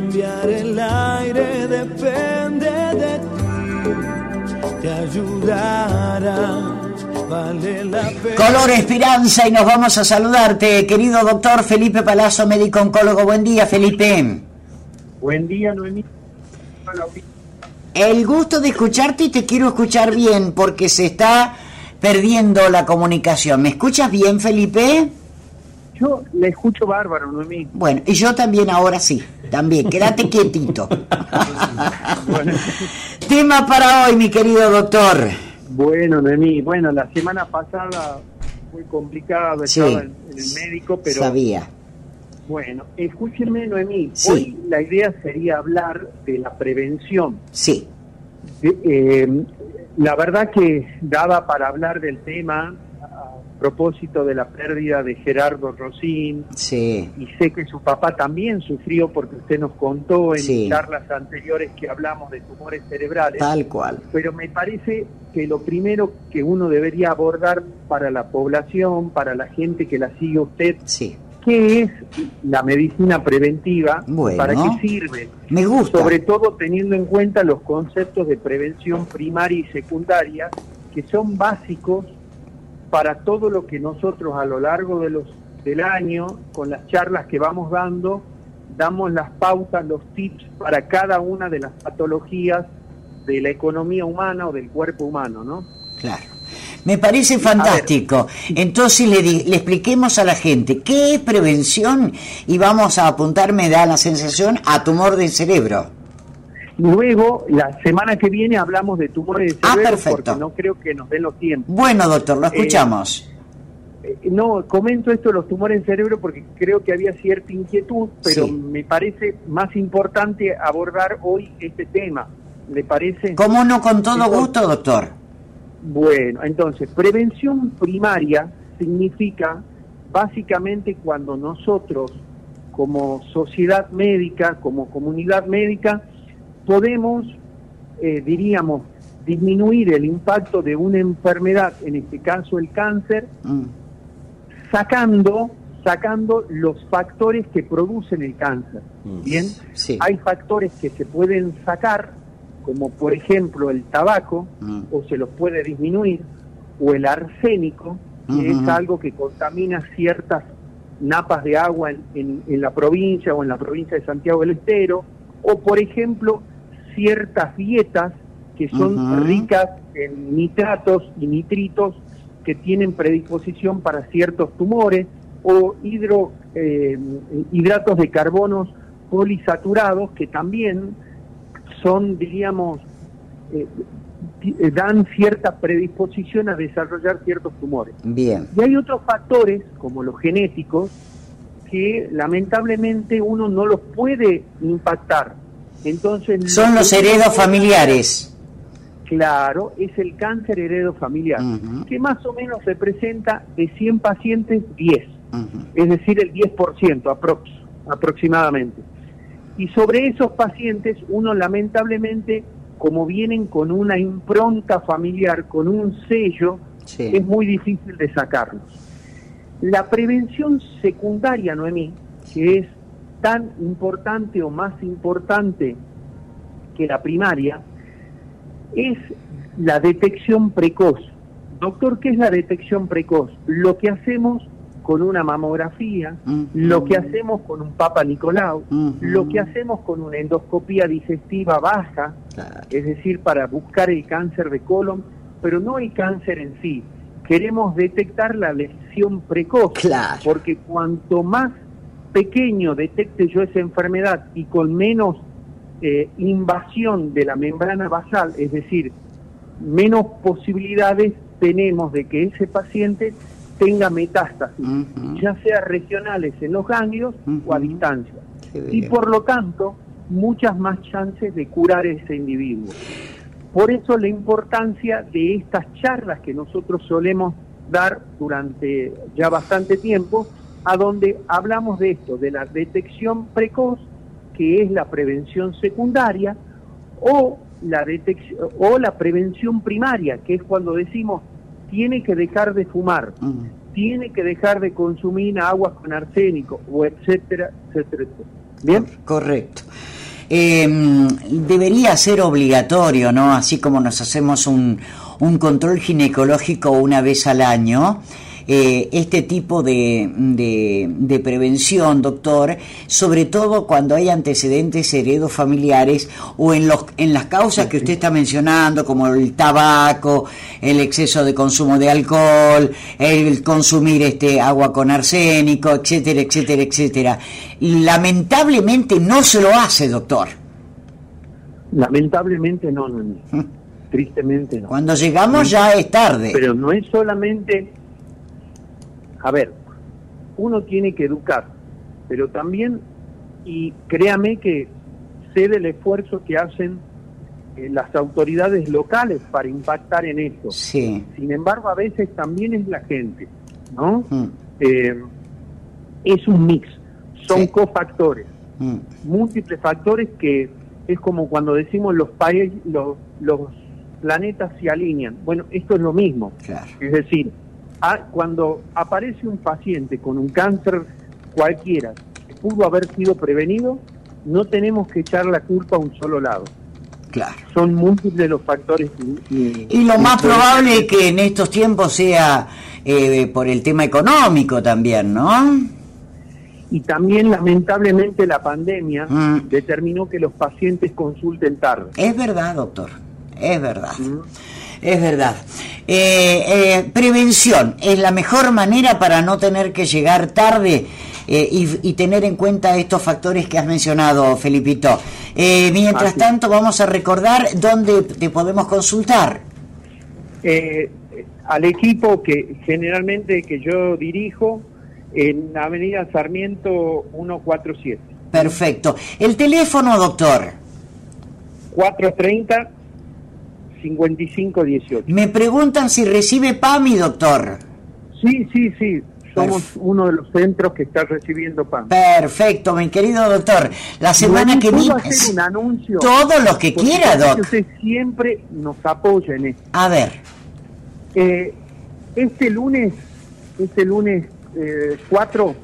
cambiar el aire depende de ti, te ayudará. Vale la pena. Color Esperanza y nos vamos a saludarte, querido doctor Felipe Palazzo, médico oncólogo. Buen día, Felipe. Buen día, Noemí. El gusto de escucharte y te quiero escuchar bien porque se está perdiendo la comunicación. ¿Me escuchas bien, Felipe? Yo le escucho bárbaro, Noemí. Bueno, y yo también ahora sí, también. Quédate quietito. Bueno, Tema para hoy, mi querido doctor. bueno, Noemí. Bueno, la semana pasada fue complicado, Sí. estaba en, en el médico, pero Sabía. bueno, escúchenme, Noemí. Sí. Hoy la idea sería hablar de la prevención. Sí, De- eh, la verdad que daba para hablar del tema propósito de la pérdida de Gerardo Rosín, sí, y sé que su papá también sufrió porque usted nos contó en Sí. charlas anteriores que hablamos de tumores cerebrales, tal cual. pero me parece que lo primero que uno debería abordar para la población, para la gente que la sigue usted, Sí, ¿qué es la medicina preventiva? Bueno. ¿Para qué sirve? me gusta. Sobre todo teniendo en cuenta los conceptos de prevención primaria y secundaria, que son básicos para todo lo que nosotros a lo largo de los, del año, con las charlas que vamos dando, damos las pautas, los tips para cada una de las patologías de la economía humana o del cuerpo humano, ¿no? Claro. Me parece fantástico. Entonces le, di- le expliquemos a la gente qué es prevención y vamos a apuntar, me da la sensación, a tumor del cerebro. Luego, la semana que viene hablamos de tumores de Ah, cerebro perfecto. porque no creo que nos den los tiempos. Bueno, doctor, lo escuchamos. Eh, No, comento esto de los tumores en cerebro porque creo que había cierta inquietud, pero Sí. me parece más importante abordar hoy este tema. ¿Le parece? ¿Cómo no con todo Entonces- gusto, doctor? Bueno, entonces, prevención primaria significa básicamente cuando nosotros, como sociedad médica, como comunidad médica, podemos, eh, diríamos, disminuir el impacto de una enfermedad, en este caso el cáncer, Mm, sacando sacando los factores que producen el cáncer. Bien, Sí. hay factores que se pueden sacar, como por ejemplo el tabaco, Mm. o se los puede disminuir, o el arsénico, que es algo que contamina ciertas napas de agua en, en- en la provincia o en la provincia de Santiago del Estero, o por ejemplo ciertas dietas que son ricas en nitratos y nitritos que tienen predisposición para ciertos tumores, o hidro, eh, hidratos de carbonos polisaturados que también son, diríamos, eh, eh, dan cierta predisposición a desarrollar ciertos tumores. Bien. Y hay otros factores, como los genéticos, que lamentablemente uno no los puede impactar. Entonces, Son lo los heredos familiares. Claro, es el cáncer heredo familiar, que más o menos representa de 100 pacientes 10 Ujú. es decir, el 10% aprox, aproximadamente. Y sobre esos pacientes, uno lamentablemente, como vienen con una impronta familiar, con un sello, Sí. es muy difícil de sacarlos. La prevención secundaria, Noemí, que es tan importante o más importante que la primaria, es la detección precoz. Doctor, ¿qué es la detección precoz? Lo que hacemos con una mamografía, lo que hacemos con un Papa Nicolau, lo que hacemos con una endoscopía digestiva baja, Claro. es decir, para buscar el cáncer de colon, pero no el cáncer en sí. Queremos detectar la lesión precoz, Claro. porque cuanto más pequeño detecte yo esa enfermedad y con menos eh, invasión de la membrana basal, es decir, menos posibilidades tenemos de que ese paciente tenga metástasis, ya sea regionales en los ganglios o a distancia. Y por lo tanto muchas más chances de curar a ese individuo. Por eso la importancia de estas charlas que nosotros solemos dar durante ya bastante tiempo, a donde hablamos de esto, de la detección precoz, que es la prevención secundaria, o la, detección, o la prevención primaria, que es cuando decimos, tiene que dejar de fumar, Mm, tiene que dejar de consumir aguas con arsénico, o etcétera, etcétera, etcétera. Bien. Correcto. Eh, debería ser obligatorio, ¿no? Así como nos hacemos un, un control ginecológico una vez al año. Eh, este tipo de, de, prevención, doctor, sobre todo cuando hay antecedentes heredos familiares o en, los, en las causas que usted está mencionando, como el tabaco, el exceso de consumo de alcohol, el consumir este agua con arsénico, etcétera, etcétera, etcétera. Lamentablemente no se lo hace, doctor. Lamentablemente no, no, no. Tristemente no. Cuando llegamos ya es tarde. Pero no es solamente a ver, uno tiene que educar, pero también, y créame que sé del esfuerzo que hacen eh, las autoridades locales para impactar en esto. Sí. Sin embargo, a veces también es la gente, ¿no? Mm. Eh, es un mix, son cofactores, mm. múltiples factores que es como cuando decimos los países, los, los planetas se alinean. Bueno, esto es lo mismo. Es decir, cuando aparece un paciente con un cáncer cualquiera que pudo haber sido prevenido, no tenemos que echar la culpa a un solo lado. Claro. Son múltiples los factores. Y, lo más probable es que en estos tiempos sea eh, por el tema económico también, ¿no? Y también lamentablemente la pandemia mm. determinó que los pacientes consulten tarde. Es verdad, doctor, es verdad. Mm. Es verdad. Eh, eh, prevención es la mejor manera para no tener que llegar tarde eh, y, tener en cuenta estos factores que has mencionado, Felipito. mientras tanto, vamos a recordar dónde te podemos consultar. al equipo que generalmente que yo dirijo en Avenida Sarmiento 147. Perfecto. El teléfono, doctor. 430 5518. Me preguntan si recibe PAMI, doctor. Sí, sí, sí. Somos uno de los centros que está recibiendo PAMI. Perfecto, mi querido doctor. La semana que viene. hacer un anuncio. Todo lo que quiera, doctor. usted siempre nos apoya en esto. A ver. Eh, este lunes, este lunes 4, eh,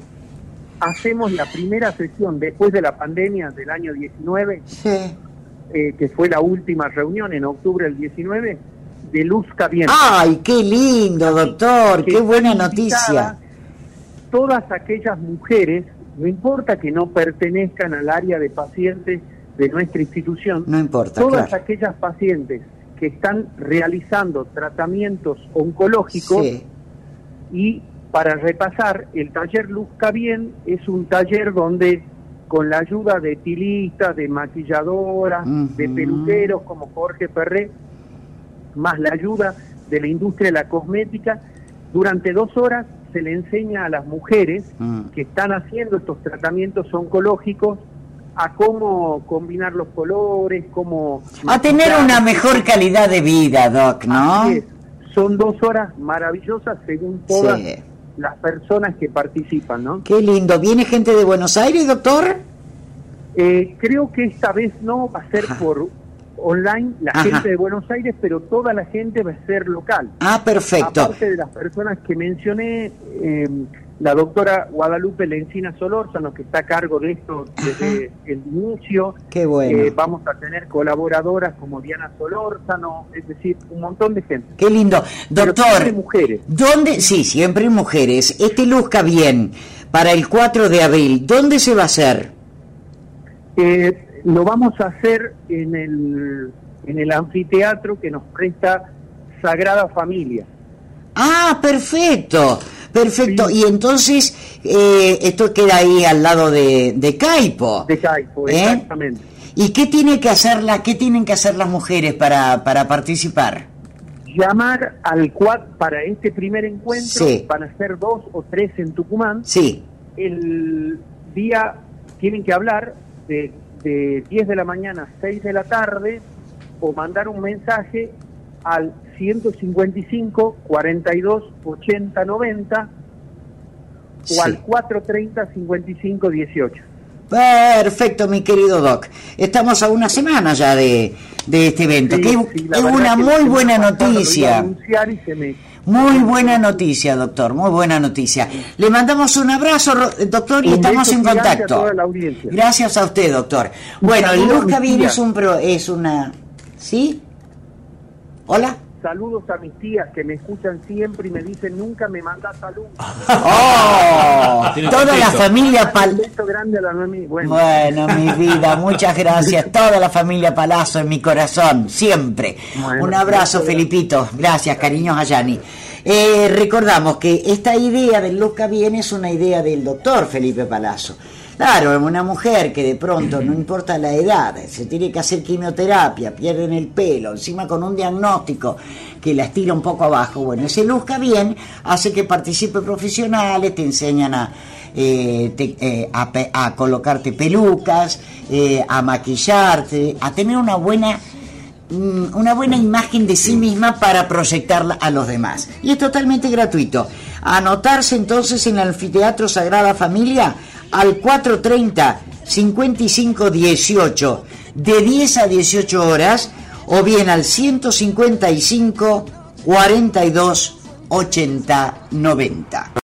hacemos la primera sesión después de la pandemia del año 19. Sí eh, que fue la última reunión en octubre del 19, de Luz Cabiente. ¡Ay, qué lindo, doctor! ¡Qué buena noticia! Todas aquellas mujeres, no importa que no pertenezcan al área de pacientes de nuestra institución, no importa, todas aquellas pacientes que están realizando tratamientos oncológicos y para repasar, el taller Luzca Bien es un taller donde con la ayuda de estilistas, de maquilladoras, de peluqueros como Jorge Perré, más la ayuda de la industria de la cosmética, durante dos horas se le enseña a las mujeres mm. que están haciendo estos tratamientos oncológicos a cómo combinar los colores, cómo... A tener una mejor calidad de vida, Doc, ¿no? Son dos horas maravillosas según todas las personas que participan, ¿no? Qué lindo. ¿Viene gente de Buenos Aires, doctor? Eh, creo que esta vez no va a ser por online la gente de Buenos Aires, pero toda la gente va a ser local. Ah, perfecto. Aparte de las personas que mencioné, eh, la doctora Guadalupe Lencina Solórzano, que está a cargo de esto desde el inicio. Qué bueno. Eh, vamos a tener colaboradoras como Diana Solórzano, es decir, un montón de gente. Qué lindo. Doctor, mujeres. ¿dónde? Sí, siempre mujeres. Este luzca bien para el 4 de abril. ¿Dónde se va a hacer? Eh, lo vamos a hacer en el, en el anfiteatro que nos presta Sagrada Familia. Ah, perfecto. Perfecto, y entonces eh, esto queda ahí al lado de, de Caipo. De Caipo, ¿eh? exactamente. ¿Y qué tiene que hacer la, qué tienen que hacer las mujeres para, para participar? Llamar al quad para este primer encuentro, van a ser dos o tres en Tucumán. Sí. El día tienen que hablar de, de 10 de la mañana a 6 de la tarde o mandar un mensaje al 155 42 80 90 o al 430 55 18. Perfecto, mi querido Doc. Estamos a una semana ya de, de este evento. Sí, que sí, es una que muy buena a noticia. Muy buena noticia, doctor, muy buena noticia. Le mandamos un abrazo, doctor, y Un estamos en a contacto. toda la audiencia. Gracias a usted, doctor. Bueno, el a Luz mis Cabin tías. es un pro, es una ¿Sí? Hola. Saludos a mis tías que me escuchan siempre y me dicen nunca me manda saludos. Oh, toda la familia Un Pal beso grande a la Noemí. Bueno, Bueno, mi vida, muchas gracias. Toda la familia Palazzo en mi corazón, siempre. Bueno, Un abrazo, gracias. Felipito. Gracias, cariños a Yani. Eh, recordamos que esta idea del Luca Bien es una idea del doctor Felipe Palazzo. Claro, una mujer que de pronto, no importa la edad, se tiene que hacer quimioterapia, pierden el pelo, encima con un diagnóstico que la estira un poco abajo. Bueno, ese Luzca Bien hace que participe profesionales, te enseñan a, eh, te- eh, a colocarte pelucas, eh, a maquillarte, a tener una buena mm, una buena imagen de sí misma para proyectarla a los demás. Y es totalmente gratuito. Anotarse entonces en el Anfiteatro Sagrada Familia al 430 5518 de 10 a 18 horas o bien al 155 42 80 90.